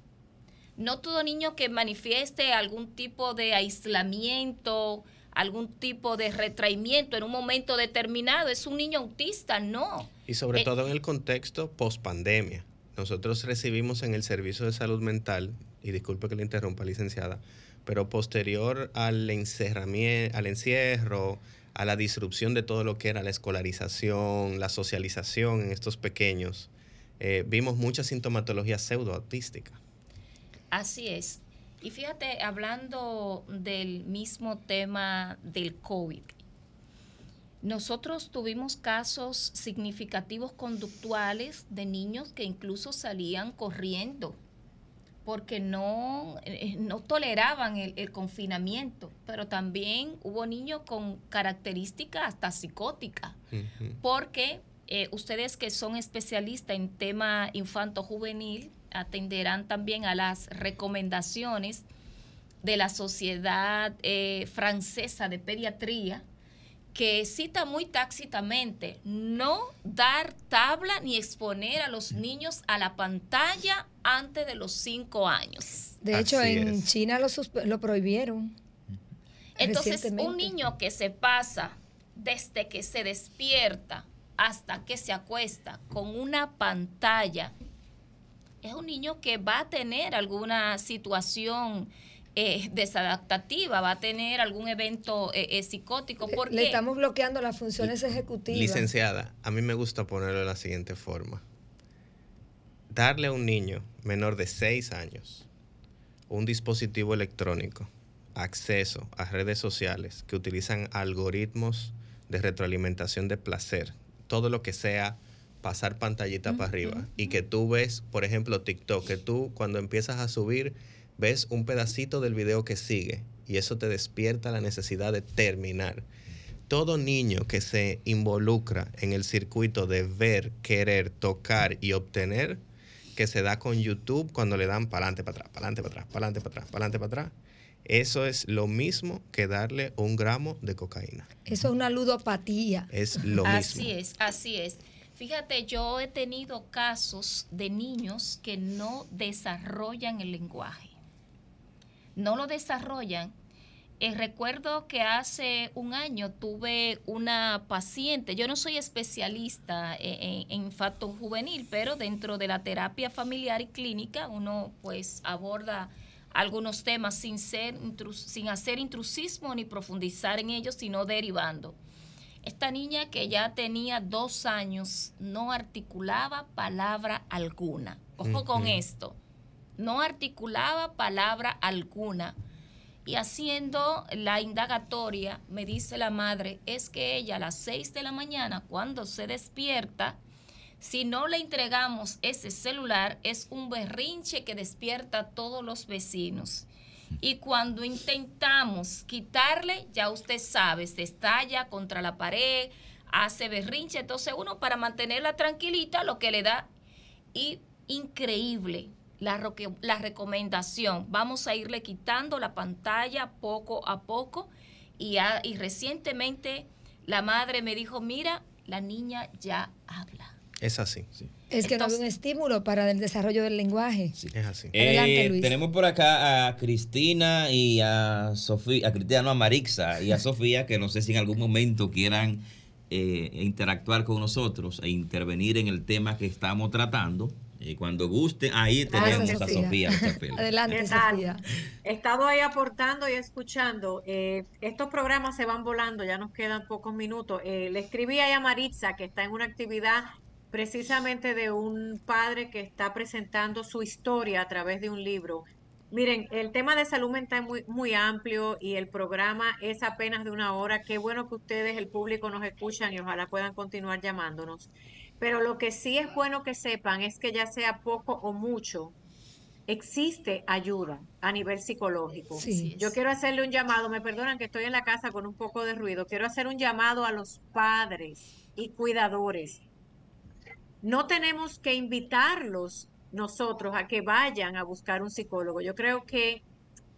No todo niño que manifieste algún tipo de aislamiento, algún tipo de retraimiento en un momento determinado. Es un niño autista, no. Y sobre eh, todo en el contexto post pandemia. Nosotros recibimos en el servicio de salud mental, y disculpe que le interrumpa, licenciada, pero posterior al, encerramiento, al encierro, a la disrupción de todo lo que era la escolarización, la socialización en estos pequeños, eh, vimos mucha sintomatología pseudoautística. Así es. Y fíjate, hablando del mismo tema del COVID, nosotros tuvimos casos significativos conductuales de niños que incluso salían corriendo porque no, eh, no toleraban el, confinamiento, pero también hubo niños con características hasta psicóticas, porque eh, ustedes que son especialistas en tema infanto-juvenil atenderán también a las recomendaciones de la Sociedad eh, Francesa de Pediatría, que cita muy tácitamente no dar tabla ni exponer a los niños a la pantalla antes de los cinco años. De hecho, en China lo, lo prohibieron. Entonces, un niño que se pasa desde que se despierta hasta que se acuesta con una pantalla, es un niño que va a tener alguna situación eh, desadaptativa, va a tener algún evento eh, eh, psicótico. porque Le estamos bloqueando las funciones ejecutivas. Licenciada, a mí me gusta ponerlo de la siguiente forma. Darle a un niño menor de 6 años un dispositivo electrónico, acceso a redes sociales que utilizan algoritmos de retroalimentación de placer, todo lo que sea pasar pantallita para arriba y que tú ves, por ejemplo, TikTok, que tú cuando empiezas a subir ves un pedacito del video que sigue y eso te despierta la necesidad de terminar. Todo niño que se involucra en el circuito de ver, querer, tocar y obtener, que se da con YouTube cuando le dan para adelante, para atrás, para adelante, para atrás, para adelante, para atrás, para adelante, para atrás. Eso es lo mismo que darle un gramo de cocaína. Eso es una ludopatía. Es lo mismo. Así es, así es. Fíjate, yo he tenido casos de niños que no desarrollan el lenguaje no lo desarrollan. Eh, recuerdo que hace un año tuve una paciente, yo no soy especialista en, en, infarto juvenil, pero dentro de la terapia familiar y clínica uno pues aborda algunos temas sin, ser sin hacer intrusismo ni profundizar en ellos, sino derivando. Esta niña que ya tenía dos años no articulaba palabra alguna. Ojo con esto no articulaba palabra alguna. Y haciendo la indagatoria, me dice la madre, es que ella a las 6 de la mañana, cuando se despierta, si no le entregamos ese celular, es un berrinche que despierta a todos los vecinos. Y cuando intentamos quitarle, ya usted sabe, se estalla contra la pared, hace berrinche. Entonces uno para mantenerla tranquilita, lo que le da, y increíble, la, recomendación. Vamos a irle quitando la pantalla poco a poco y, y recientemente la madre me dijo, mira, la niña ya habla. Es así. Es que no hay un estímulo para el desarrollo del lenguaje. Es así. Adelante, eh, Luis. Tenemos por acá a Cristina y a Sofía, a Cristina, no, a Marixa y a Sofía, que no sé si en algún momento quieran eh, interactuar con nosotros e intervenir en el tema que estamos tratando. Y cuando guste, ahí tenemos a Sofía. Adelante, Sofía. He estado ahí aportando y escuchando. Eh, estos programas se van volando, ya nos quedan pocos minutos. Eh, le escribí a Maritza, que está en una actividad precisamente de un padre que está presentando su historia a través de un libro. Miren, el tema de salud mental es muy, muy amplio y el programa es apenas de una hora. Qué bueno que ustedes, el público, nos escuchan y ojalá puedan continuar llamándonos. Pero lo que sí es bueno que sepan es que ya sea poco o mucho, existe ayuda a nivel psicológico. Yo quiero hacerle un llamado, me perdonan que estoy en la casa con un poco de ruido, quiero hacer un llamado a los padres y cuidadores. No tenemos que invitarlos nosotros a que vayan a buscar un psicólogo. Yo creo que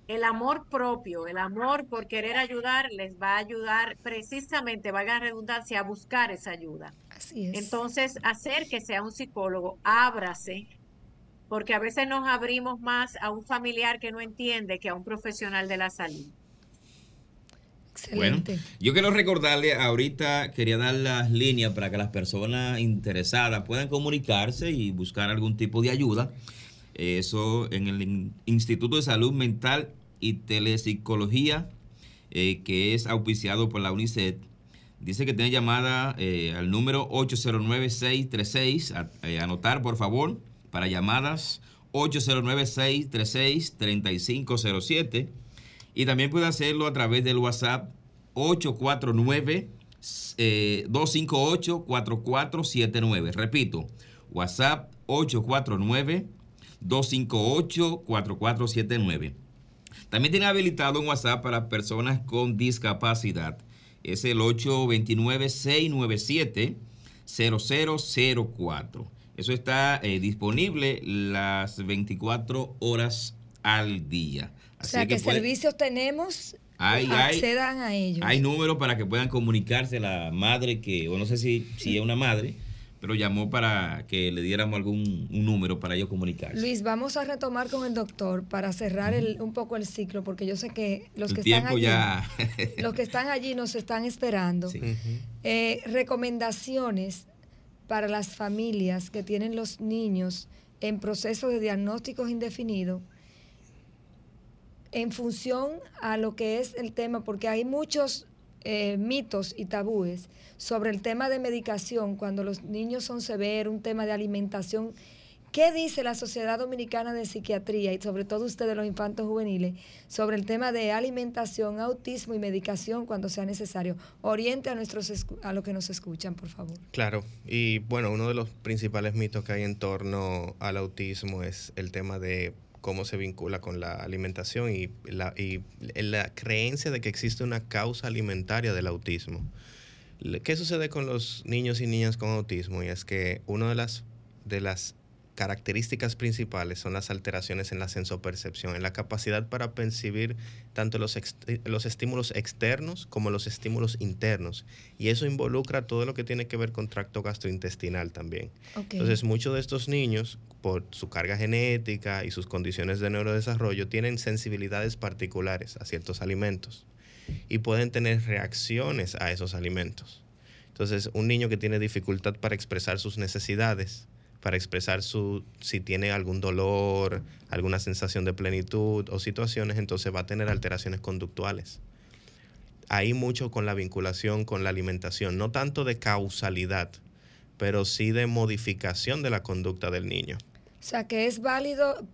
el amor propio, el amor por querer ayudar, les va a ayudar precisamente, valga la redundancia, a buscar esa ayuda. Así es. Entonces, hacer que sea un psicólogo, ábrase, porque a veces nos abrimos más a un familiar que no entiende que a un profesional de la salud. Excelente. Bueno, yo quiero recordarle, ahorita quería dar las líneas para que las personas interesadas puedan comunicarse y buscar algún tipo de ayuda. Eso en el Instituto de Salud Mental y Telepsicología, eh, que es auspiciado por la UNICEF. Dice que tiene llamada eh, al número 809-636. Eh, anotar, por favor, para llamadas 809-636-3507. Y también puede hacerlo a través del WhatsApp 849-258-4479. Repito, WhatsApp 849 258-4479. También tiene habilitado un WhatsApp para personas con discapacidad. Es el 829-697-0004. Eso está eh, disponible las 24 horas al día. O sea, que, servicios tenemos accedan a ellos. Hay números para que puedan comunicarse la madre que, o no sé si, si es una madre, pero llamó para que le diéramos algún un número para ellos comunicarse. Luis, vamos a retomar con el doctor para cerrar el, un poco el ciclo, porque yo sé que los que están allí, ya... los que están allí nos están esperando. Eh, recomendaciones para las familias que tienen los niños en proceso de diagnósticos indefinidos en función a lo que es el tema, porque hay muchos eh, mitos y tabúes sobre el tema de medicación cuando los niños son severos, un tema de alimentación. ¿Qué dice la Sociedad Dominicana de Psiquiatría y sobre todo ustedes los infantos juveniles sobre el tema de alimentación, autismo y medicación cuando sea necesario? Oriente a nuestros a los que nos escuchan, por favor. Claro, y bueno, uno de los principales mitos que hay en torno al autismo es el tema de cómo se vincula con la alimentación y la, y la creencia de que existe una causa alimentaria del autismo. ¿Qué sucede con los niños y niñas con autismo? Y es que una de las, de las características principales son las alteraciones en la sensopercepción, en la capacidad para percibir tanto los, los estímulos externos como los estímulos internos. Y eso involucra todo lo que tiene que ver con tracto gastrointestinal también. Entonces, muchos de estos niños, por su carga genética y sus condiciones de neurodesarrollo, tienen sensibilidades particulares a ciertos alimentos y pueden tener reacciones a esos alimentos. Entonces, un niño que tiene dificultad para expresar sus necesidades, para expresar su, si tiene algún dolor, alguna sensación de plenitud o situaciones, entonces va a tener alteraciones conductuales. Hay mucho con la vinculación con la alimentación, no tanto de causalidad, pero sí de modificación de la conducta del niño. O sea, que es válido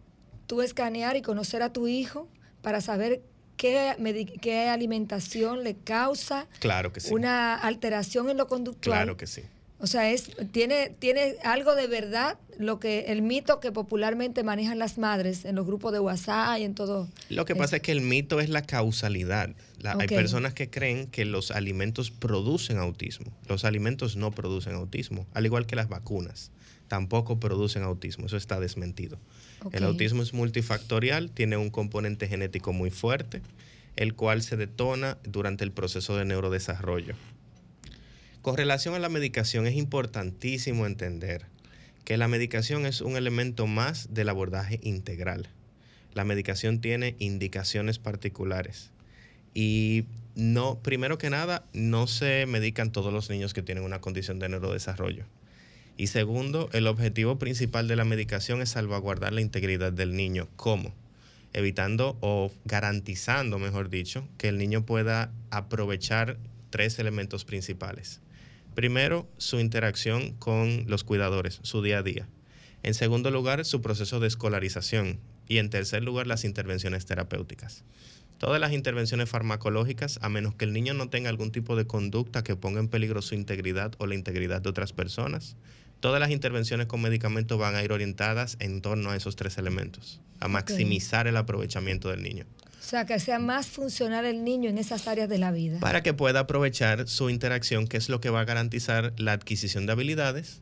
tú escanear y conocer a tu hijo para saber qué, qué alimentación le causa claro que sí. una alteración en lo conductual. Claro que sí. O sea, es, tiene, tiene algo de verdad lo que el mito que popularmente manejan las madres en los grupos de WhatsApp y en todo. Lo que pasa es que el mito es la causalidad. Hay personas que creen que los alimentos producen autismo. Los alimentos no producen autismo, al igual que las vacunas. Tampoco producen autismo. Eso está desmentido. El autismo es multifactorial, tiene un componente genético muy fuerte, el cual se detona durante el proceso de neurodesarrollo. Con relación a la medicación, es importantísimo entender que la medicación es un elemento más del abordaje integral. La medicación tiene indicaciones particulares y no, primero que nada, no se medican todos los niños que tienen una condición de neurodesarrollo. Y segundo, el objetivo principal de la medicación es salvaguardar la integridad del niño. ¿Cómo? Evitando o garantizando, mejor dicho, que el niño pueda aprovechar tres elementos principales. Primero, su interacción con los cuidadores, su día a día. En segundo lugar, su proceso de escolarización. Y en tercer lugar, las intervenciones terapéuticas. Todas las intervenciones farmacológicas, a menos que el niño no tenga algún tipo de conducta que ponga en peligro su integridad o la integridad de otras personas, todas las intervenciones con medicamentos van a ir orientadas en torno a esos tres elementos, a maximizar el aprovechamiento del niño. O sea, que sea más funcional el niño en esas áreas de la vida. Para que pueda aprovechar su interacción, que es lo que va a garantizar la adquisición de habilidades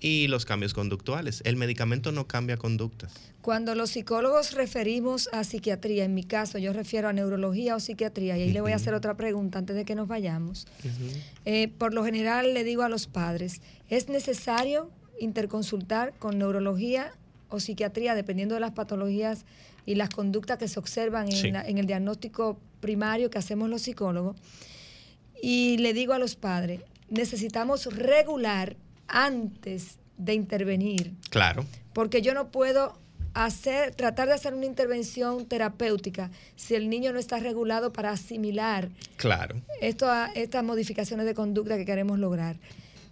y los cambios conductuales. El medicamento no cambia conductas. Cuando los psicólogos referimos a psiquiatría, en mi caso yo refiero a neurología o psiquiatría, y ahí le voy a hacer otra pregunta antes de que nos vayamos. Eh, por lo general le digo a los padres, ¿es necesario interconsultar con neurología o psiquiatría, dependiendo de las patologías y las conductas que se observan en, el diagnóstico primario que hacemos los psicólogos. Y le digo a los padres, necesitamos regular antes de intervenir. Claro. Porque yo no puedo hacer, tratar de hacer una intervención terapéutica si el niño no está regulado para asimilar claro. esto, estas modificaciones de conducta que queremos lograr.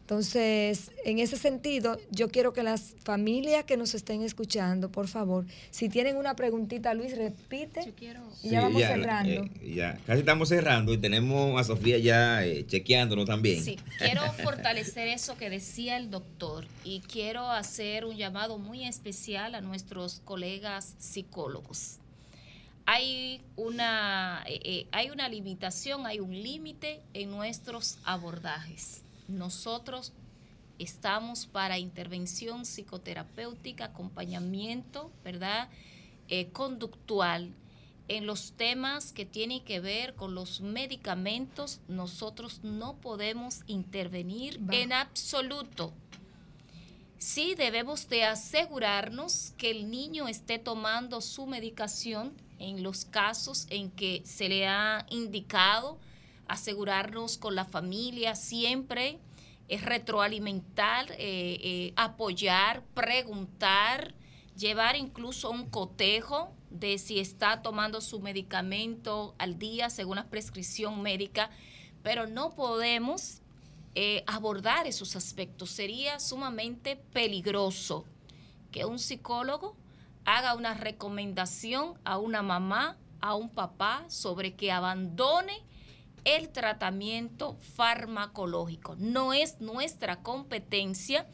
Entonces, en ese sentido, yo quiero que las familias que nos estén escuchando, por favor, si tienen una preguntita, Luis, repite. Y ya vamos cerrando. Eh, ya, casi estamos cerrando y tenemos a Sofía ya eh, chequeándolo también. Sí, quiero fortalecer eso que decía el doctor y quiero hacer un llamado muy especial a nuestros colegas psicólogos. Hay una, eh, hay una limitación, hay un límite en nuestros abordajes nosotros estamos para intervención psicoterapéutica, acompañamiento, ¿verdad? Eh, conductual. En los temas que tienen que ver con los medicamentos, nosotros no podemos intervenir en absoluto. Sí debemos de asegurarnos que el niño esté tomando su medicación en los casos en que se le ha indicado asegurarnos con la familia siempre, es retroalimentar, eh, eh, apoyar, preguntar, llevar incluso un cotejo de si está tomando su medicamento al día según la prescripción médica, pero no podemos eh, abordar esos aspectos. Sería sumamente peligroso que un psicólogo haga una recomendación a una mamá, a un papá, sobre que abandone el tratamiento farmacológico. No es nuestra competencia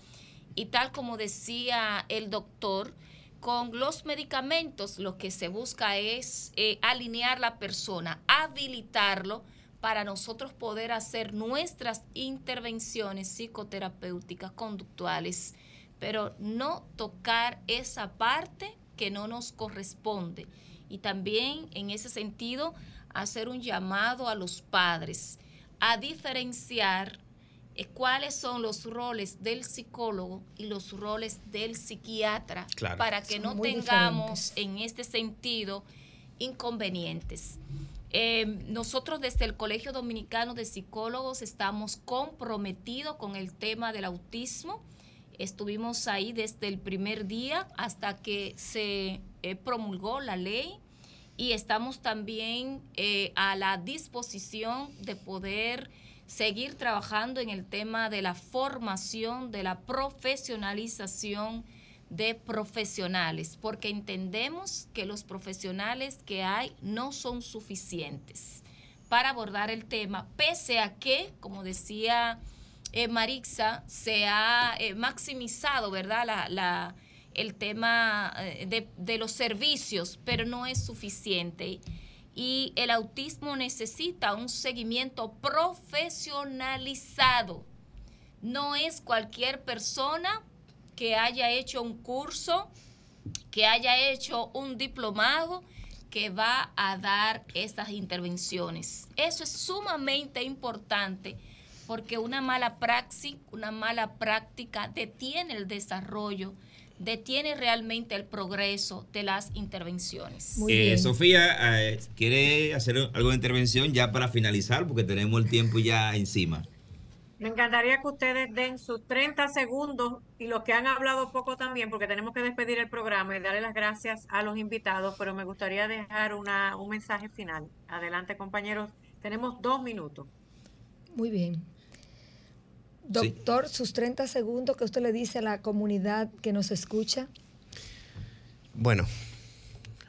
y tal como decía el doctor, con los medicamentos lo que se busca es eh, alinear la persona, habilitarlo para nosotros poder hacer nuestras intervenciones psicoterapéuticas, conductuales, pero no tocar esa parte que no nos corresponde. Y también en ese sentido hacer un llamado a los padres a diferenciar eh, cuáles son los roles del psicólogo y los roles del psiquiatra para que no tengamos en este sentido inconvenientes. Eh, nosotros desde el Colegio Dominicano de Psicólogos estamos comprometidos con el tema del autismo. Estuvimos ahí desde el primer día hasta que se eh, promulgó la ley y estamos también eh, a la disposición de poder seguir trabajando en el tema de la formación, de la profesionalización de profesionales, porque entendemos que los profesionales que hay no son suficientes para abordar el tema, pese a que, como decía eh, Marixa, se ha eh, maximizado, ¿verdad?, la, la el tema eh, de, los servicios, pero no es suficiente. Y el autismo necesita un seguimiento profesionalizado. No es cualquier persona que haya hecho un curso, que haya hecho un diplomado, que va a dar estas intervenciones. Eso es sumamente importante porque una mala praxis, una mala práctica detiene el desarrollo detiene realmente el progreso de las intervenciones. Eh, Sofía, eh, ¿quiere hacer algo de intervención ya para finalizar? Porque tenemos el tiempo ya encima. Me encantaría que ustedes den sus 30 segundos y los que han hablado poco también, porque tenemos que despedir el programa y darle las gracias a los invitados, pero me gustaría dejar una, un mensaje final. Adelante, compañeros. Tenemos dos minutos. Muy bien. Doctor, sus 30 segundos que usted le dice a la comunidad que nos escucha. Bueno,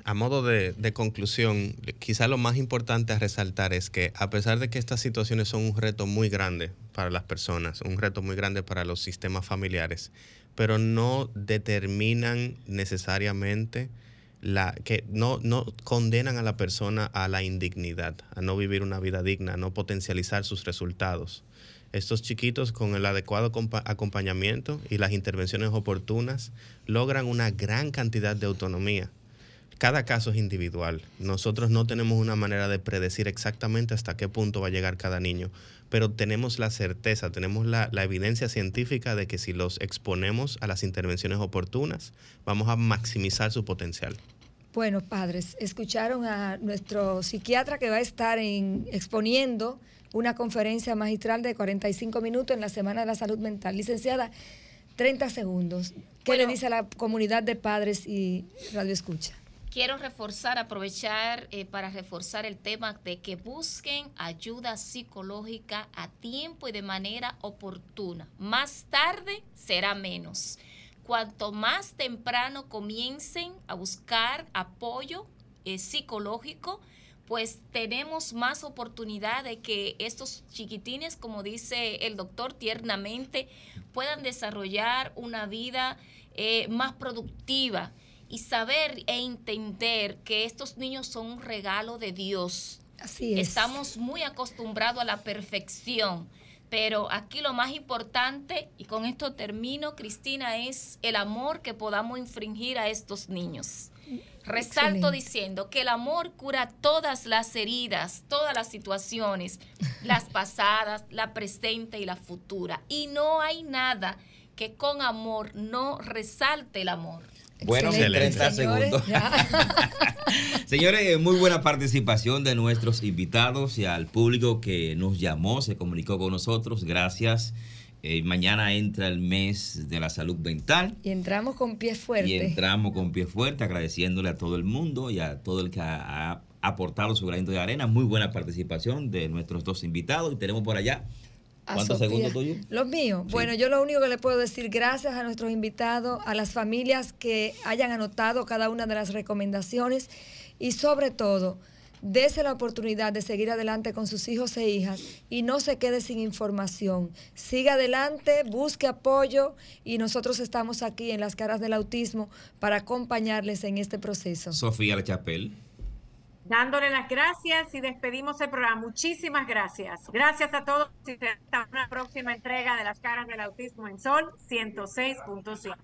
a modo de, conclusión, quizá lo más importante a resaltar es que a pesar de que estas situaciones son un reto muy grande para las personas, un reto muy grande para los sistemas familiares, pero no determinan necesariamente la que no, no condenan a la persona a la indignidad, a no vivir una vida digna, a no potencializar sus resultados estos chiquitos con el adecuado acompañamiento y las intervenciones oportunas logran una gran cantidad de autonomía. Cada caso es individual. Nosotros no tenemos una manera de predecir exactamente hasta qué punto va a llegar cada niño, pero tenemos la certeza, tenemos la, evidencia científica de que si los exponemos a las intervenciones oportunas, vamos a maximizar su potencial. Bueno, padres, escucharon a nuestro psiquiatra que va a estar exponiendo una conferencia magistral de 45 minutos en la Semana de la Salud Mental. Licenciada, 30 segundos. ¿Qué le dice a la comunidad de padres y Radio Escucha? quiero reforzar, aprovechar eh, para reforzar el tema de que busquen ayuda psicológica a tiempo y de manera oportuna. Más tarde será menos. Cuanto más temprano comiencen a buscar apoyo eh, psicológico, pues tenemos más oportunidad de que estos chiquitines, como dice el doctor tiernamente, puedan desarrollar una vida eh, más productiva y saber e entender que estos niños son un regalo de Dios. Así es. Estamos muy acostumbrados a la perfección, pero aquí lo más importante, y con esto termino, Cristina, es el amor que podamos infringir a estos niños. Resalto diciendo que el amor cura todas las heridas, todas las situaciones, las pasadas, la presente y la futura. Y no hay nada que con amor no resalte el amor. Bueno, 30 segundos. Señores, muy buena participación de nuestros invitados y al público que nos llamó, se comunicó con nosotros. Gracias. Eh, mañana entra el mes de la salud mental. Y entramos con pie fuerte. Y entramos con pie fuerte, agradeciéndole a todo el mundo y a todo el que ha, aportado su granito de arena. Muy buena participación de nuestros dos invitados. Y tenemos por allá ¿Cuántos segundos tuyos? Los míos. Bueno, yo lo único que le puedo decir, gracias a nuestros invitados, a las familias que hayan anotado cada una de las recomendaciones y sobre todo, dése la oportunidad de seguir adelante con sus hijos e hijas y no se quede sin información. Siga adelante, busque apoyo y nosotros estamos aquí en las caras del autismo para acompañarles en este proceso. Sofía La Chapel dándole las gracias y despedimos el programa. Muchísimas gracias. Gracias a todos y hasta una próxima entrega de las caras del autismo en Sol 106.7.